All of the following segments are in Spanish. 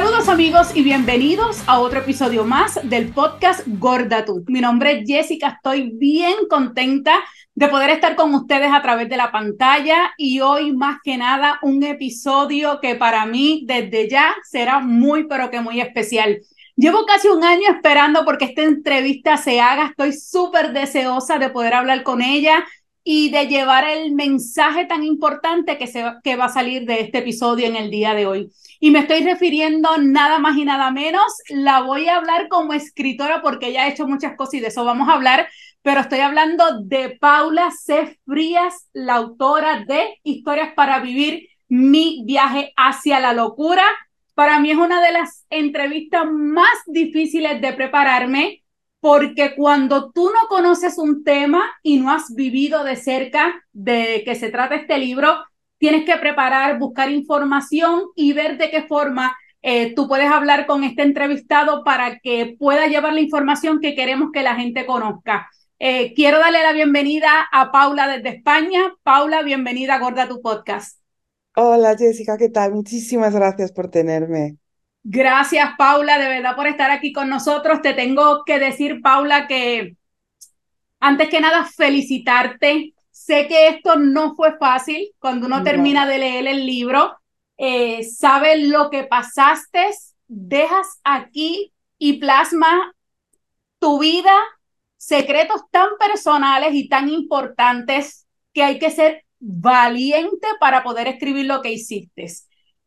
Saludos amigos y bienvenidos a otro episodio más del podcast Gorda Tú. Mi nombre es Jessica, estoy bien contenta de poder estar con ustedes a través de la pantalla y hoy más que nada un episodio que para mí desde ya será muy pero que muy especial. Llevo casi un año esperando porque esta entrevista se haga, estoy súper deseosa de poder hablar con ella y de llevar el mensaje tan importante que, se, que va a salir de este episodio en el día de hoy. Y me estoy refiriendo nada más y nada menos, la voy a hablar como escritora porque ella ha hecho muchas cosas y de eso vamos a hablar, pero estoy hablando de Paula C. Frías, la autora de Historias para Vivir, mi viaje hacia la locura. Para mí es una de las entrevistas más difíciles de prepararme porque cuando tú no conoces un tema y no has vivido de cerca de que se trata este libro, tienes que preparar, buscar información y ver de qué forma eh, tú puedes hablar con este entrevistado para que pueda llevar la información que queremos que la gente conozca. Eh, quiero darle la bienvenida a Paula desde España. Paula, bienvenida a Gorda tu podcast. Hola Jessica, ¿qué tal? Muchísimas gracias por tenerme. Gracias, Paula, de verdad por estar aquí con nosotros. Te tengo que decir, Paula, que antes que nada felicitarte Sé que esto no fue fácil cuando uno termina de leer el libro. Eh, sabes lo que pasaste, dejas aquí y plasma tu vida, secretos tan personales y tan importantes que hay que ser valiente para poder escribir lo que hiciste.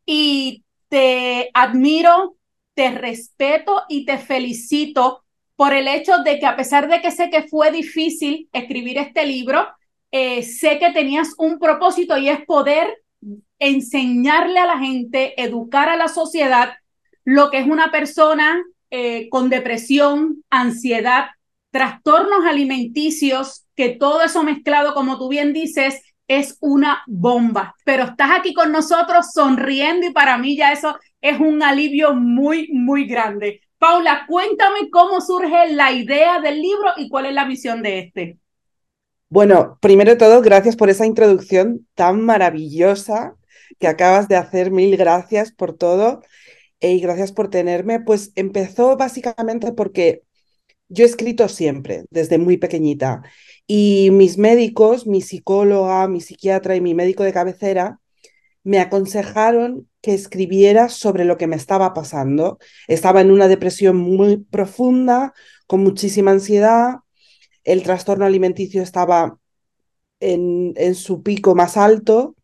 Y te admiro, te respeto y te felicito por el hecho de que a pesar de que sé que fue difícil escribir este libro, eh, sé que tenías un propósito y es poder enseñarle a la gente, educar a la sociedad lo que es una persona eh, con depresión, ansiedad, trastornos alimenticios, que todo eso mezclado, como tú bien dices, es una bomba. Pero estás aquí con nosotros sonriendo y para mí ya eso es un alivio muy, muy grande. Paula, cuéntame cómo surge la idea del libro y cuál es la misión de este. Bueno, primero de todo, gracias por esa introducción tan maravillosa que acabas de hacer. Mil gracias por todo y gracias por tenerme. Pues empezó básicamente porque yo he escrito siempre, desde muy pequeñita, y mis médicos, mi psicóloga, mi psiquiatra y mi médico de cabecera me aconsejaron que escribiera sobre lo que me estaba pasando. Estaba en una depresión muy profunda, con muchísima ansiedad, el trastorno alimenticio estaba en, en su pico más alto.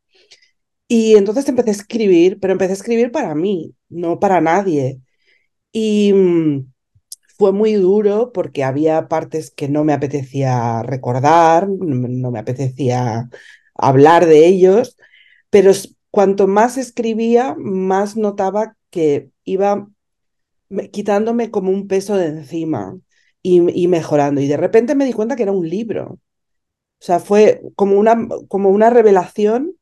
Y entonces empecé a escribir, pero empecé a escribir para mí, no para nadie. Y mm, fue muy duro porque había partes que no me apetecía recordar, no me apetecía hablar de ellos, pero cuanto más escribía, más notaba que iba quitándome como un peso de encima y, mejorando. Y de repente me di cuenta que era un libro. O sea, fue como una, como una revelación.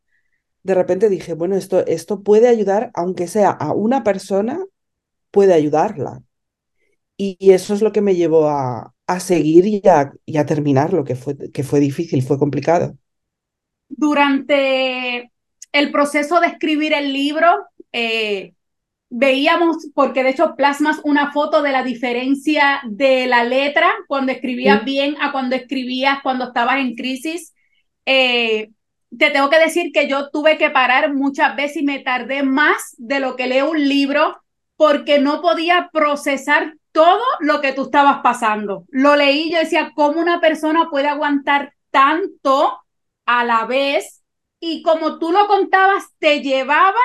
De repente dije, bueno, esto, esto puede ayudar, aunque sea a una persona, puede ayudarla. Y, eso es lo que me llevó a, a seguir y a, y a terminar lo que fue, que fue difícil, fue complicado. Durante el proceso de escribir el libro, eh, veíamos, porque de hecho plasmas una foto de la diferencia de la letra cuando escribías bien a cuando escribías cuando estabas en crisis. Eh, te tengo que decir que yo tuve que parar muchas veces y me tardé más de lo que leo un libro porque no podía procesar todo lo que tú estabas pasando. Lo leí, yo decía, ¿cómo una persona puede aguantar tanto a la vez? Y como tú lo contabas, te llevaba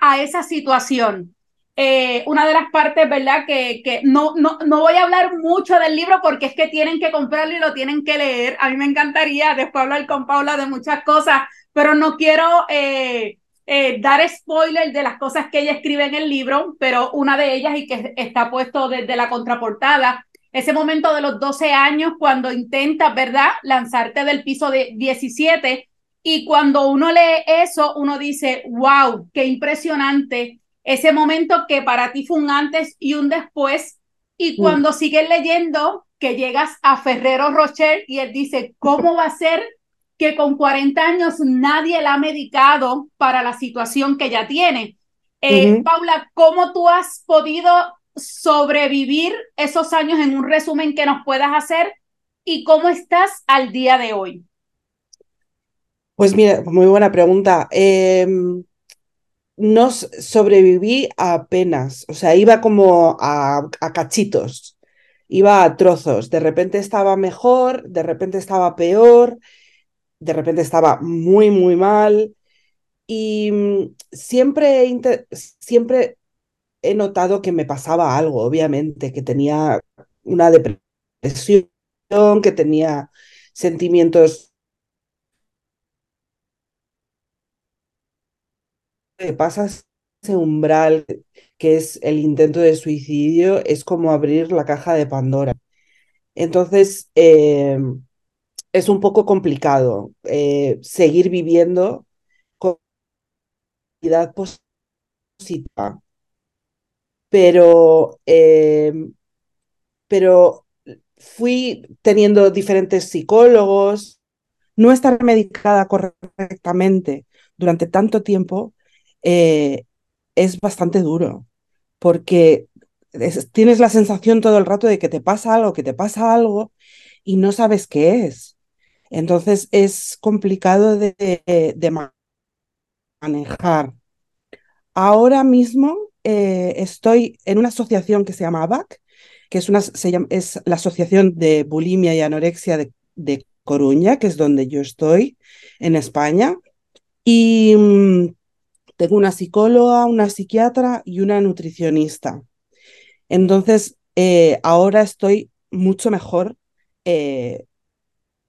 a, esa situación. Eh, una de las partes, ¿verdad? Que, que no, no, no voy a hablar mucho del libro porque es que tienen que comprarlo y lo tienen que leer. A mí me encantaría después hablar con Paula de muchas cosas, pero no quiero eh, eh, dar spoiler de las cosas que ella escribe en el libro, pero una de ellas y que está puesto desde la contraportada, ese momento de los 12 años cuando intentas, ¿verdad?, lanzarte del piso de 17 y cuando uno lee eso, uno dice, wow, qué impresionante ese momento que para ti fue un antes y un después. Y mm. cuando sigues leyendo, que llegas a Ferrero Rocher y él dice, ¿cómo va a ser que con 40 años nadie la ha medicado para la situación que ya tiene? Eh, Paula, ¿cómo tú has podido sobrevivir esos años en un resumen que nos puedas hacer y cómo estás al día de hoy? Pues mira, muy buena pregunta. Em, no sobreviví apenas, o sea, iba como a, cachitos, iba a trozos. De repente estaba mejor, de repente estaba peor, de repente estaba muy, muy mal. Y mm, siempre, siempre he notado que me pasaba algo, obviamente, que tenía una depresión, que tenía sentimientos que pasa ese umbral que es el intento de suicidio, es como abrir la caja de Pandora. Entonces, eh, es un poco complicado eh, seguir viviendo con vida positiva. Pero, eh, pero fui teniendo diferentes psicólogos, no estar medicada correctamente durante tanto tiempo eh, es bastante duro, porque tienes la sensación todo el rato de que te pasa algo, que te pasa algo y no sabes qué es. Entonces es complicado de, manejar. Ahora mismo eh, estoy en una asociación que se llama ABAC, que es, una, es la Asociación de Bulimia y Anorexia de, de Coruña, que es donde yo estoy en España. Y mm, tengo una psicóloga, una psiquiatra y una nutricionista. Entonces, eh, ahora estoy mucho mejor eh,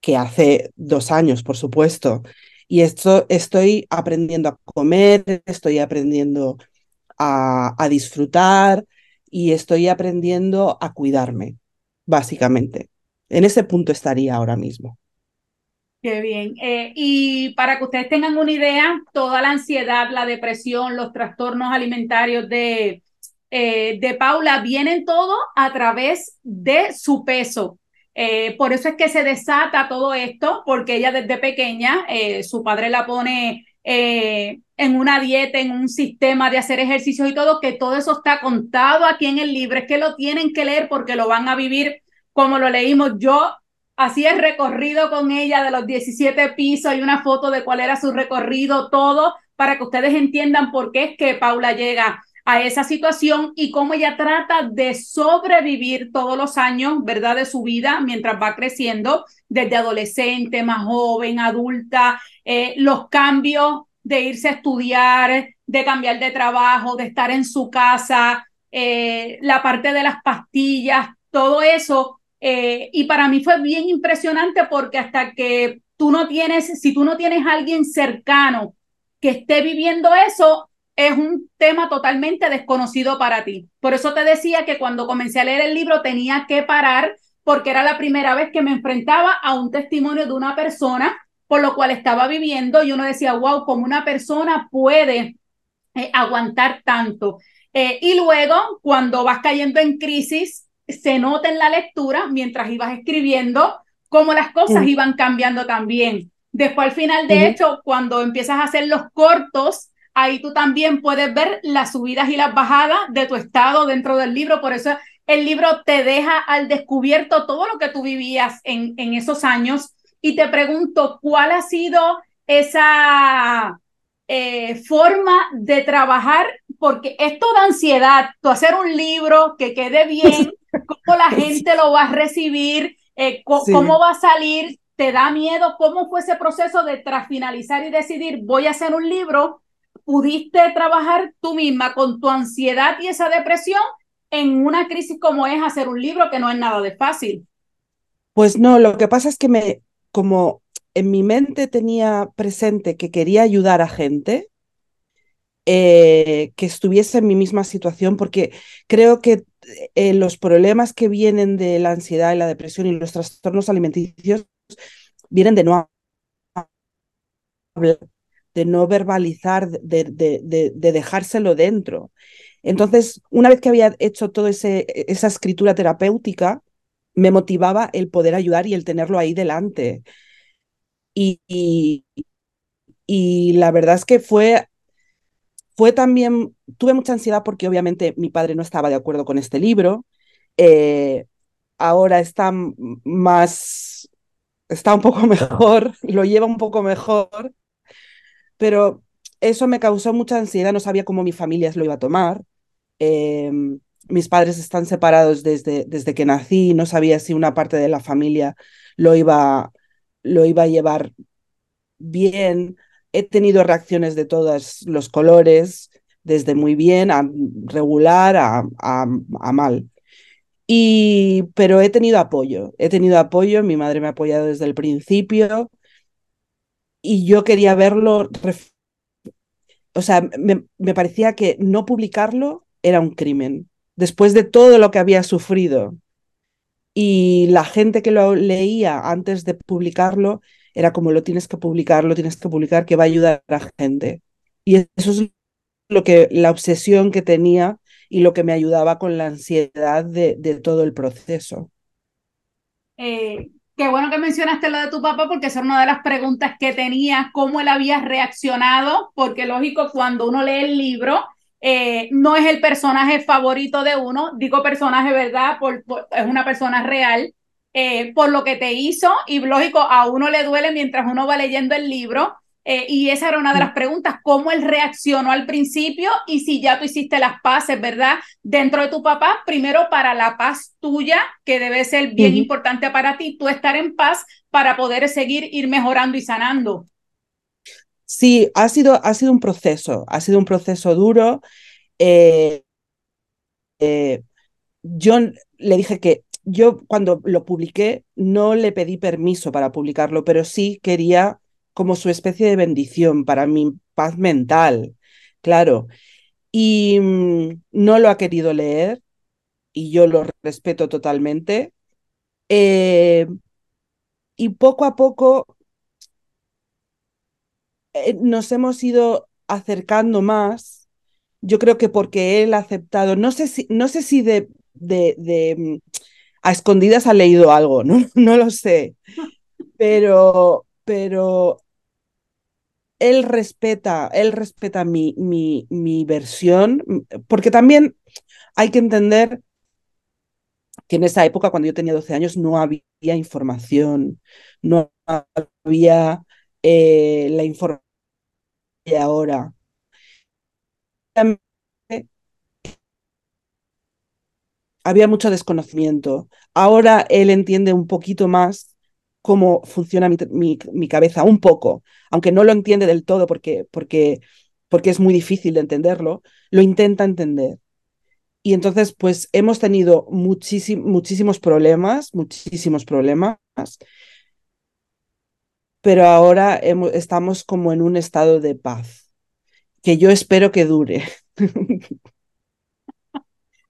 que hace dos años, por supuesto. Y esto estoy aprendiendo a comer, estoy aprendiendo a, a disfrutar y estoy aprendiendo a cuidarme, básicamente. En ese punto estaría ahora mismo. Qué bien. Eh, y para que ustedes tengan una idea, toda la ansiedad, la depresión, los trastornos alimentarios de, eh, de Paula vienen todo a través de su peso. Eh, por eso es que se desata todo esto, porque ella desde pequeña, su padre la pone en una dieta, en un sistema de hacer ejercicios y todo, que todo eso está contado aquí en el libro, es que lo tienen que leer porque lo van a vivir como lo leímos. Yo Así el recorrido con ella de los 17 pisos, hay una foto de cuál era su recorrido, todo, para que ustedes entiendan por qué es que Paula llega a esa situación y cómo ella trata de sobrevivir todos los años, ¿verdad?, de su vida mientras va creciendo, desde adolescente, más joven, adulta, eh, los cambios de irse a estudiar, de cambiar de trabajo, de estar en su casa, eh, la parte de las pastillas, todo eso eh, y para mí fue bien impresionante porque hasta que tú no tienes, si tú no tienes alguien cercano que esté viviendo eso, es un tema totalmente desconocido para ti. Por eso te decía que cuando comencé a leer el libro tenía que parar porque era la primera vez que me enfrentaba a un testimonio de una persona por lo cual estaba viviendo y uno decía, wow, como una persona puede eh, aguantar tanto. Eh, y luego, cuando vas cayendo en crisis, se nota en la lectura mientras ibas escribiendo cómo las cosas iban cambiando también. Después al final, de hecho, cuando empiezas a hacer los cortos, ahí tú también puedes ver las subidas y las bajadas de tu estado dentro del libro. Por eso el libro te deja al descubierto todo lo que tú vivías en, en esos años. Y te pregunto, ¿cuál ha sido esa eh, forma de trabajar? Porque esto da ansiedad, tú hacer un libro que quede bien, cómo la gente lo va a recibir, eh, cómo va a salir, te da miedo, cómo fue ese proceso de tras finalizar y decidir voy a hacer un libro, pudiste trabajar tú misma con tu ansiedad y esa depresión en una crisis como es hacer un libro que no es nada de fácil. Pues no, lo que pasa es que me, como en mi mente tenía presente que quería ayudar a gente, eh, que estuviese en mi misma situación, porque creo que eh, los problemas que vienen de la ansiedad y la depresión y los trastornos alimenticios vienen de no hablar, de no verbalizar, de, de, de, dejárselo dentro. Entonces, una vez que había hecho toda esa escritura terapéutica, me motivaba el poder ayudar y el tenerlo ahí delante. Y, y, y la verdad es que fue fue también tuve mucha ansiedad porque obviamente mi padre no estaba de acuerdo con este libro. Eh, ahora está más, está un poco mejor, lo lleva un poco mejor, pero eso me causó mucha ansiedad, no sabía cómo mi familia lo iba a tomar. Em, mis padres están separados desde, desde que nací, no sabía si una parte de la familia lo iba, lo iba a llevar bien. He tenido reacciones de todos los colores, desde muy bien a regular a, mal. Y, pero he tenido apoyo, he tenido apoyo, mi madre me ha apoyado desde el principio y yo quería verlo, o sea, me, me parecía que no publicarlo era un crimen después de todo lo que había sufrido. Y la gente que lo leía antes de publicarlo era como lo tienes que publicar, lo tienes que publicar, que va a ayudar a la gente. Y eso es lo que la obsesión que tenía y lo que me ayudaba con la ansiedad de, todo el proceso. Eh, qué bueno que mencionaste lo de tu papá, porque esa es una de las preguntas que tenía, cómo él había reaccionado, porque lógico, cuando uno lee el libro, eh, no es el personaje favorito de uno, digo personaje, ¿verdad? Por, es una persona real, eh, por lo que te hizo y lógico, a uno le duele mientras uno va leyendo el libro. Eh, y esa era una de las preguntas, cómo él reaccionó al principio y si ya tú hiciste las paces, ¿verdad? Dentro de tu papá, primero para la paz tuya, que debe ser bien importante para ti, tú estar en paz para poder seguir ir mejorando y sanando. Sí, ha sido, ha sido un proceso, ha sido un proceso duro. Eh, eh, yo le dije que yo cuando lo publiqué no le pedí permiso para publicarlo, pero sí quería como su especie de bendición para mi paz mental, claro. Y mm, no lo ha querido leer y yo lo respeto totalmente. Eh, y poco a poco eh, nos hemos ido acercando más, yo creo que porque él ha aceptado, no sé si, no sé si de, de, mm, a escondidas ha leído algo, no, no lo sé, pero, pero él respeta, él respeta mi, mi, mi versión, porque también hay que entender que en esa época, cuando yo tenía 12 años, no había información, no había eh, la información y ahora. Había mucho desconocimiento. Ahora él entiende un poquito más cómo funciona mi, mi, cabeza, un poco, aunque no lo entiende del todo porque, porque, porque es muy difícil de entenderlo, lo intenta entender. Y entonces, pues hemos tenido muchísimos problemas, muchísimos problemas, pero ahora estamos como en un estado de paz, que yo espero que dure.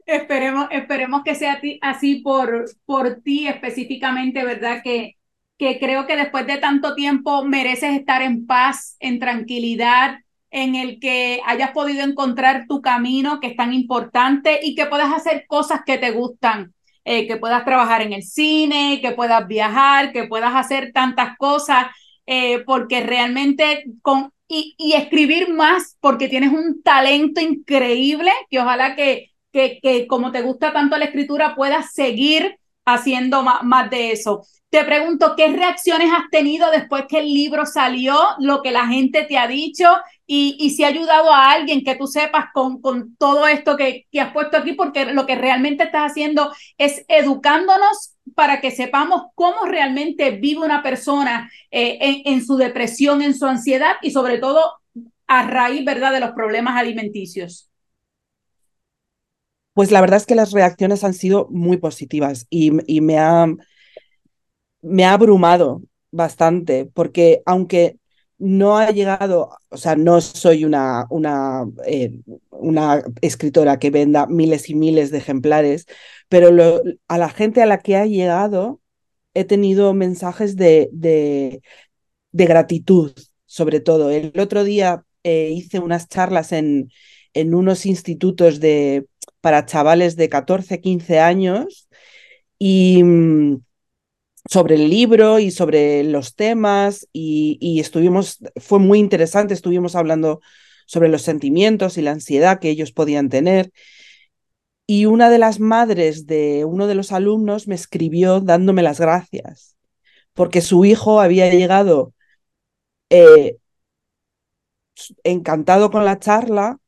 esperemos, esperemos que sea así por, por ti específicamente, ¿verdad? Que, que creo que después de tanto tiempo mereces estar en paz, en tranquilidad, en el que hayas podido encontrar tu camino, que es tan importante, y que puedas hacer cosas que te gustan, eh, que puedas trabajar en el cine, que puedas viajar, que puedas hacer tantas cosas eh, porque realmente con, y, y, escribir más, porque tienes un talento increíble, que ojalá que, que, que como te gusta tanto la escritura, puedas seguir haciendo más, más de eso. Te pregunto, ¿qué reacciones has tenido después que el libro salió, lo que la gente te ha dicho y, y si ha ayudado a alguien que tú sepas con, con todo esto que, que has puesto aquí? Porque lo que realmente estás haciendo es educándonos para que sepamos cómo realmente vive una persona eh, en, su depresión, en su ansiedad y sobre todo a raíz, ¿verdad?, de los problemas alimenticios. Pues la verdad es que las reacciones han sido muy positivas y, me, ha, me ha abrumado bastante, porque aunque no ha llegado, o sea, no soy una, una, eh, escritora que venda miles y miles de ejemplares, pero a la gente a la que ha llegado he tenido mensajes de, de, gratitud, sobre todo. El otro día eh, hice unas charlas en, en unos institutos de, para chavales de 14, 15 años y mm, sobre el libro y sobre los temas y, estuvimos, fue muy interesante, estuvimos hablando sobre los sentimientos y la ansiedad que ellos podían tener. Y una de las madres de uno de los alumnos me escribió dándome las gracias, porque su hijo había llegado eh, encantado con la charla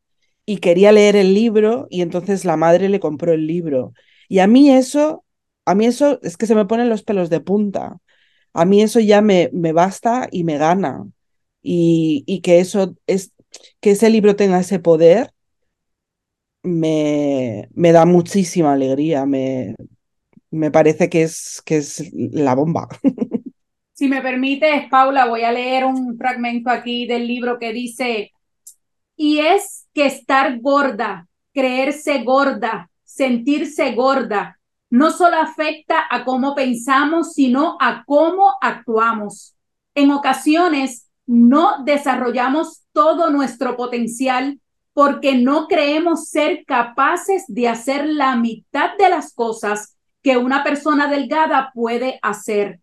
y quería leer el libro y entonces la madre le compró el libro. Y a mí eso, a mí eso es que se me ponen los pelos de punta. A mí eso ya me, me basta y me gana. Y, y que eso es, que ese libro tenga ese poder, me, me da muchísima alegría. Me, me parece que es, que es la bomba. Si me permites, Paula, voy a leer un fragmento aquí del libro que dice, y es que estar gorda, creerse gorda, sentirse gorda, no solo afecta a cómo pensamos, sino a cómo actuamos. En ocasiones no desarrollamos todo nuestro potencial porque no creemos ser capaces de hacer la mitad de las cosas que una persona delgada puede hacer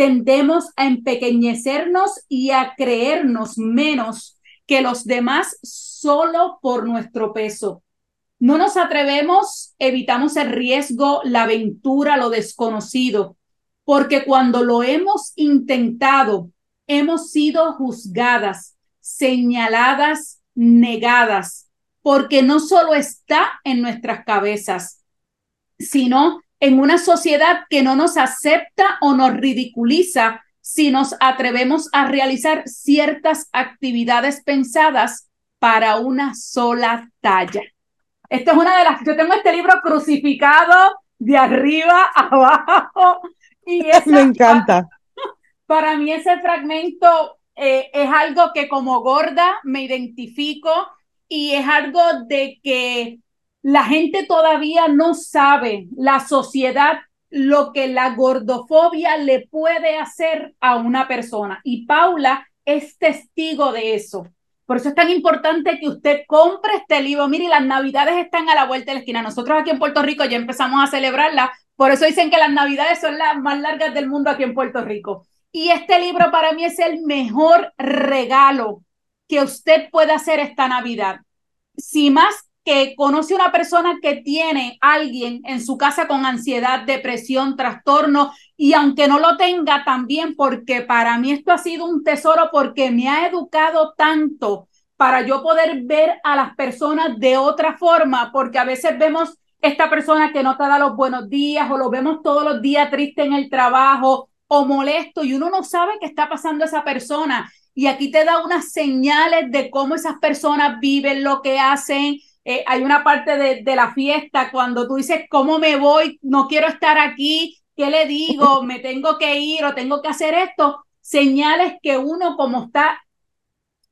tendemos a empequeñecernos y a creernos menos que los demás solo por nuestro peso. No nos atrevemos, evitamos el riesgo, la aventura, lo desconocido, porque cuando lo hemos intentado, hemos sido juzgadas, señaladas, negadas, porque no solo está en nuestras cabezas, sino en una sociedad que no nos acepta o nos ridiculiza si nos atrevemos a realizar ciertas actividades pensadas para una sola talla. Esta es una de las, yo tengo este libro crucificado de arriba abajo y me encanta. Para mí ese fragmento eh, es algo que como gorda me identifico y es algo de que la gente todavía no sabe, la sociedad, lo que la gordofobia le puede hacer a una persona. Y Paula es testigo de eso. Por eso es tan importante que usted compre este libro. Mire, las navidades están a la vuelta de la esquina. Nosotros aquí en Puerto Rico ya empezamos a celebrarla. Por eso dicen que las navidades son las más largas del mundo aquí en Puerto Rico. Y este libro para mí es el mejor regalo que usted puede hacer esta Navidad. Si más conoce una persona que tiene alguien en su casa con ansiedad, depresión, trastorno, y aunque no lo tenga también, porque para mí esto ha sido un tesoro porque me ha educado tanto para yo poder ver a las personas de otra forma, porque a veces vemos esta persona que no te da los buenos días o lo vemos todos los días triste en el trabajo o molesto y uno no sabe qué está pasando esa persona. Y aquí te da unas señales de cómo esas personas viven, lo que hacen, eh, hay una parte de, de, la fiesta cuando tú dices, ¿cómo me voy? No quiero estar aquí, ¿qué le digo? ¿Me tengo que ir o tengo que hacer esto? Señales que uno como está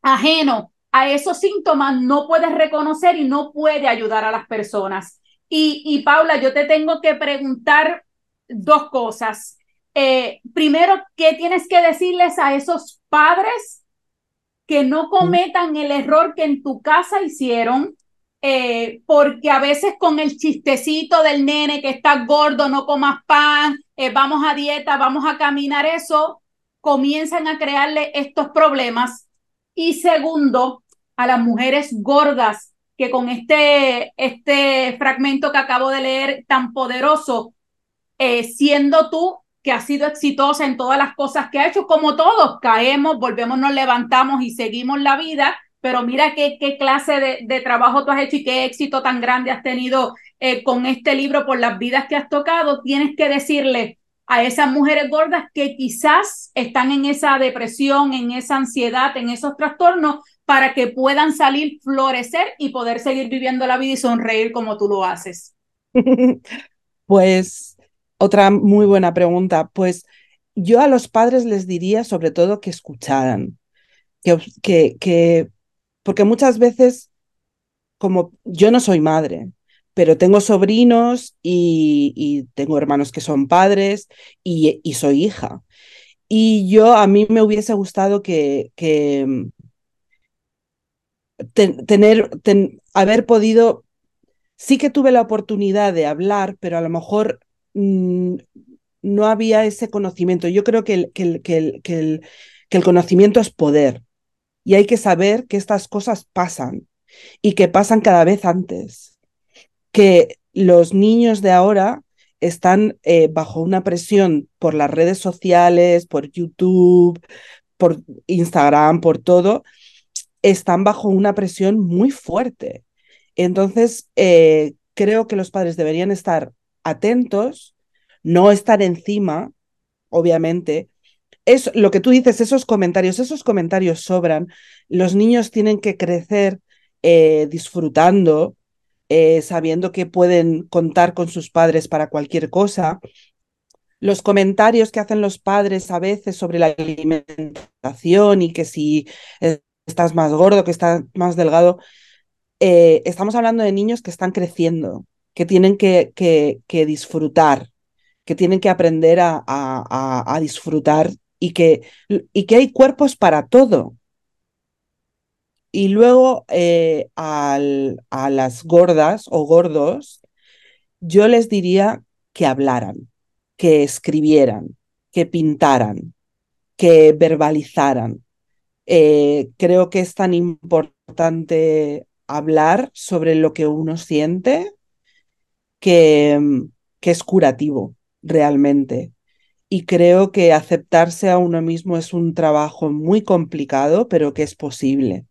ajeno a esos síntomas no puede reconocer y no puede ayudar a las personas. Y, y Paula, yo te tengo que preguntar dos cosas. Eh, primero, ¿qué tienes que decirles a esos padres que no cometan el error que en tu casa hicieron? Eh, porque a veces con el chistecito del nene que está gordo, no comas pan, eh, vamos a dieta, vamos a caminar, eso comienzan a crearle estos problemas. Y segundo, a las mujeres gordas que con este, este fragmento que acabo de leer tan poderoso, eh, siendo tú que has sido exitosa en todas las cosas que ha hecho, como todos, caemos, volvemos, nos levantamos y seguimos la vida, pero mira qué, qué clase de, trabajo tú has hecho y qué éxito tan grande has tenido eh, con este libro por las vidas que has tocado, tienes que decirle a esas mujeres gordas que quizás están en esa depresión, en esa ansiedad, en esos trastornos, para que puedan salir, florecer y poder seguir viviendo la vida y sonreír como tú lo haces. Pues otra muy buena pregunta. Pues yo a los padres les diría sobre todo que escucharan, que, que, que porque muchas veces, como yo no soy madre, pero tengo sobrinos y, tengo hermanos que son padres y, soy hija. Y yo a mí me hubiese gustado que, que tener, haber podido, sí que tuve la oportunidad de hablar, pero a lo mejor mm, no había ese conocimiento. Yo creo que que, que, que el conocimiento es poder y hay que saber que estas cosas pasan y que pasan cada vez antes, que los niños de ahora están eh, bajo una presión por las redes sociales, por YouTube, por Instagram, por todo, están bajo una presión muy fuerte. Entonces, eh, creo que los padres deberían estar atentos, no estar encima, obviamente. Es lo que tú dices, esos comentarios, esos comentarios sobran. Los niños tienen que crecer eh, disfrutando, eh, sabiendo que pueden contar con sus padres para cualquier cosa. Los comentarios que hacen los padres a veces sobre la alimentación y que si estás más gordo, que estás más delgado, eh, estamos hablando de niños que están creciendo, que tienen que, que, disfrutar, que tienen que aprender a, a, disfrutar y que, y que hay cuerpos para todo. Y luego eh, al, a las gordas o gordos, yo les diría que hablaran, que escribieran, que pintaran, que verbalizaran. Eh, creo que es tan importante hablar sobre lo que uno siente que, que es curativo realmente. Y creo que aceptarse a uno mismo es un trabajo muy complicado, pero que es posible.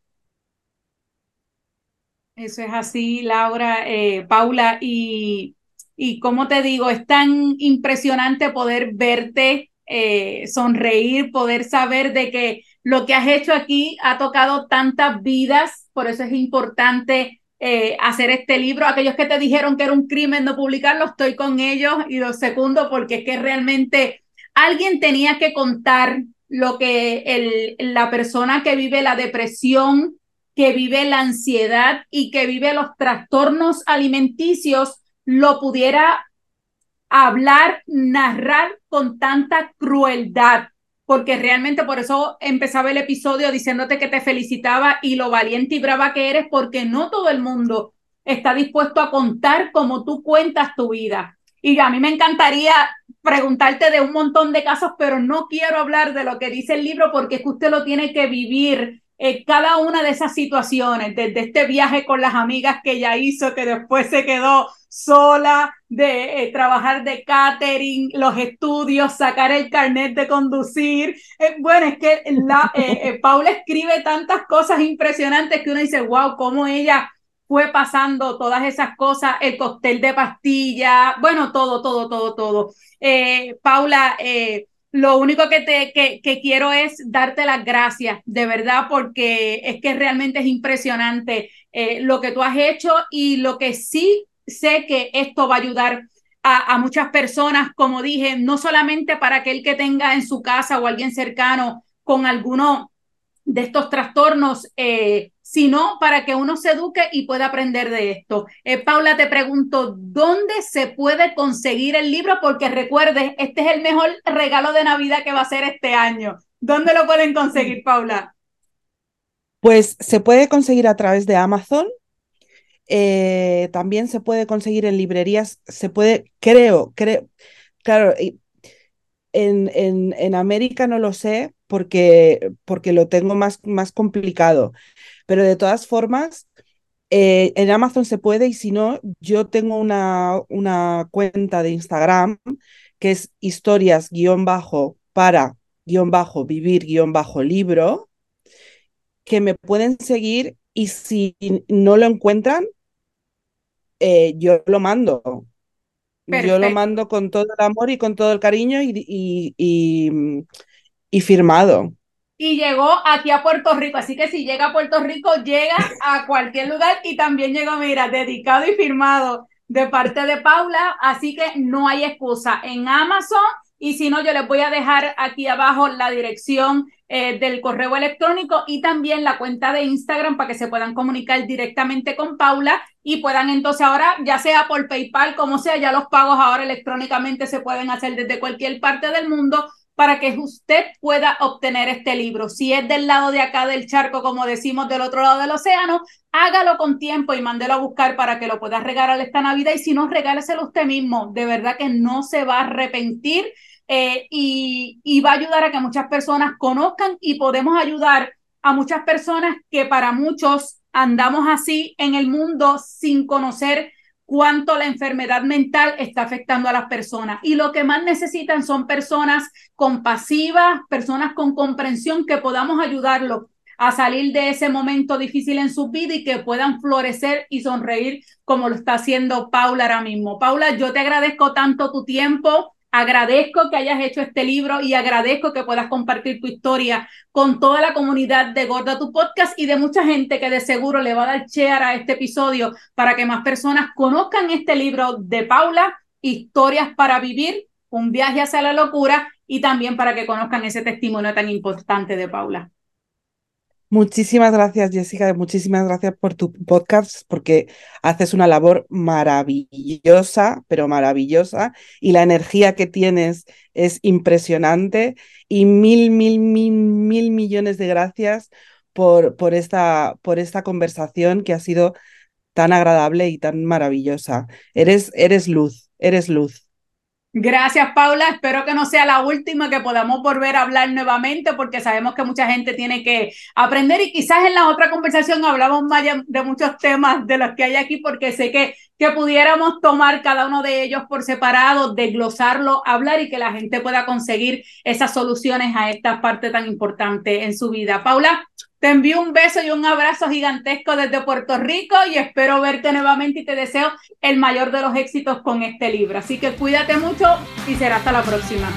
Eso es así, Laura, eh, Paula, y, y como te digo, es tan impresionante poder verte eh, sonreír, poder saber de que lo que has hecho aquí ha tocado tantas vidas, por eso es importante eh, hacer este libro. Aquellos que te dijeron que era un crimen no publicarlo, estoy con ellos y lo segundo porque es que realmente alguien tenía que contar lo que el, la persona que vive la depresión, que vive la ansiedad y que vive los trastornos alimenticios lo pudiera hablar, narrar con tanta crueldad, porque realmente por eso empezaba el episodio diciéndote que te felicitaba y lo valiente y brava que eres, porque no todo el mundo está dispuesto a contar como tú cuentas tu vida. Y a mí me encantaría preguntarte de un montón de casos, pero no quiero hablar de lo que dice el libro porque es que usted lo tiene que vivir eh, cada una de esas situaciones, desde este viaje con las amigas que ella hizo, que después se quedó sola, de eh, trabajar de catering, los estudios, sacar el carnet de conducir. Eh, bueno, es que la, Paula escribe tantas cosas impresionantes que uno dice, wow, cómo ella fue pasando todas esas cosas, el cóctel de pastilla, bueno, todo, todo, todo, todo. Paula, lo único que, te, que, quiero es darte las gracias, de verdad, porque es que realmente es impresionante eh, lo que tú has hecho y lo que sí sé que esto va a ayudar a, a, muchas personas, como dije, no solamente para aquel que tenga en su casa o alguien cercano con alguno de estos trastornos, eh, sino para que uno se eduque y pueda aprender de esto. Eh, Paula, te pregunto, ¿dónde se puede conseguir el libro? Porque recuerde, este es el mejor regalo de Navidad que va a ser este año. ¿Dónde lo pueden conseguir, Paula? Pues se puede conseguir a través de Amazon. Eh, también se puede conseguir en librerías. Se puede, creo, creo, claro, en, en, en América no lo sé, porque, porque lo tengo más, más complicado. Pero de todas formas, eh, en Amazon se puede y si no, yo tengo una, una cuenta de Instagram que es historias guion bajo para guion bajo vivir guion bajo libro, que me pueden seguir y si no lo encuentran, eh, yo lo mando. Yo lo mando con todo el amor y con todo el cariño y, y, y firmado. Y llegó aquí a Puerto Rico, así que si llega a Puerto Rico, llega a cualquier lugar y también llegó, mira, dedicado y firmado de parte de Paula, así que no hay excusa. En Amazon y si no, yo les voy a dejar aquí abajo la dirección eh, del correo electrónico y también la cuenta de Instagram para que se puedan comunicar directamente con Paula y puedan entonces ahora, ya sea por PayPal, como sea, ya los pagos ahora electrónicamente se pueden hacer desde cualquier parte del mundo para que usted pueda obtener este libro. Si es del lado de acá del charco, como decimos, del otro lado del océano, hágalo con tiempo y mándelo a buscar para que lo pueda regalar esta Navidad. Y si no, regáleselo usted mismo. De verdad que no se va a arrepentir eh, y, y va a ayudar a que muchas personas conozcan y podemos ayudar a muchas personas que para muchos andamos así en el mundo sin conocer cuánto la enfermedad mental está afectando a las personas. Y lo que más necesitan son personas compasivas, personas con comprensión que podamos ayudarlos a salir de ese momento difícil en su vida y que puedan florecer y sonreír como lo está haciendo Paula ahora mismo. Paula, yo te agradezco tanto tu tiempo, Agradezco que hayas hecho este libro y agradezco que puedas compartir tu historia con toda la comunidad de Gorda Tu Podcast y de mucha gente que de seguro le va a dar share a este episodio para que más personas conozcan este libro de Paula, Historias para Vivir, un viaje hacia la locura y también para que conozcan ese testimonio tan importante de Paula. Muchísimas gracias, Jessica. Muchísimas gracias por tu podcast, porque haces una labor maravillosa, pero maravillosa, y la energía que tienes es impresionante. Y mil, mil, mil, mil millones de gracias por, por, esta, por esta conversación que ha sido tan agradable y tan maravillosa. Eres, eres luz, eres luz. Gracias, Paula. Espero que no sea la última, que podamos volver a hablar nuevamente, porque sabemos que mucha gente tiene que aprender y quizás en la otra conversación hablamos más de muchos temas de los que hay aquí, porque sé que, que pudiéramos tomar cada uno de ellos por separado, desglosarlo, hablar y que la gente pueda conseguir esas soluciones a esta parte tan importante en su vida. Paula, te envío un beso y un abrazo gigantesco desde Puerto Rico y espero verte nuevamente y te deseo el mayor de los éxitos con este libro. Así que cuídate mucho y será hasta la próxima.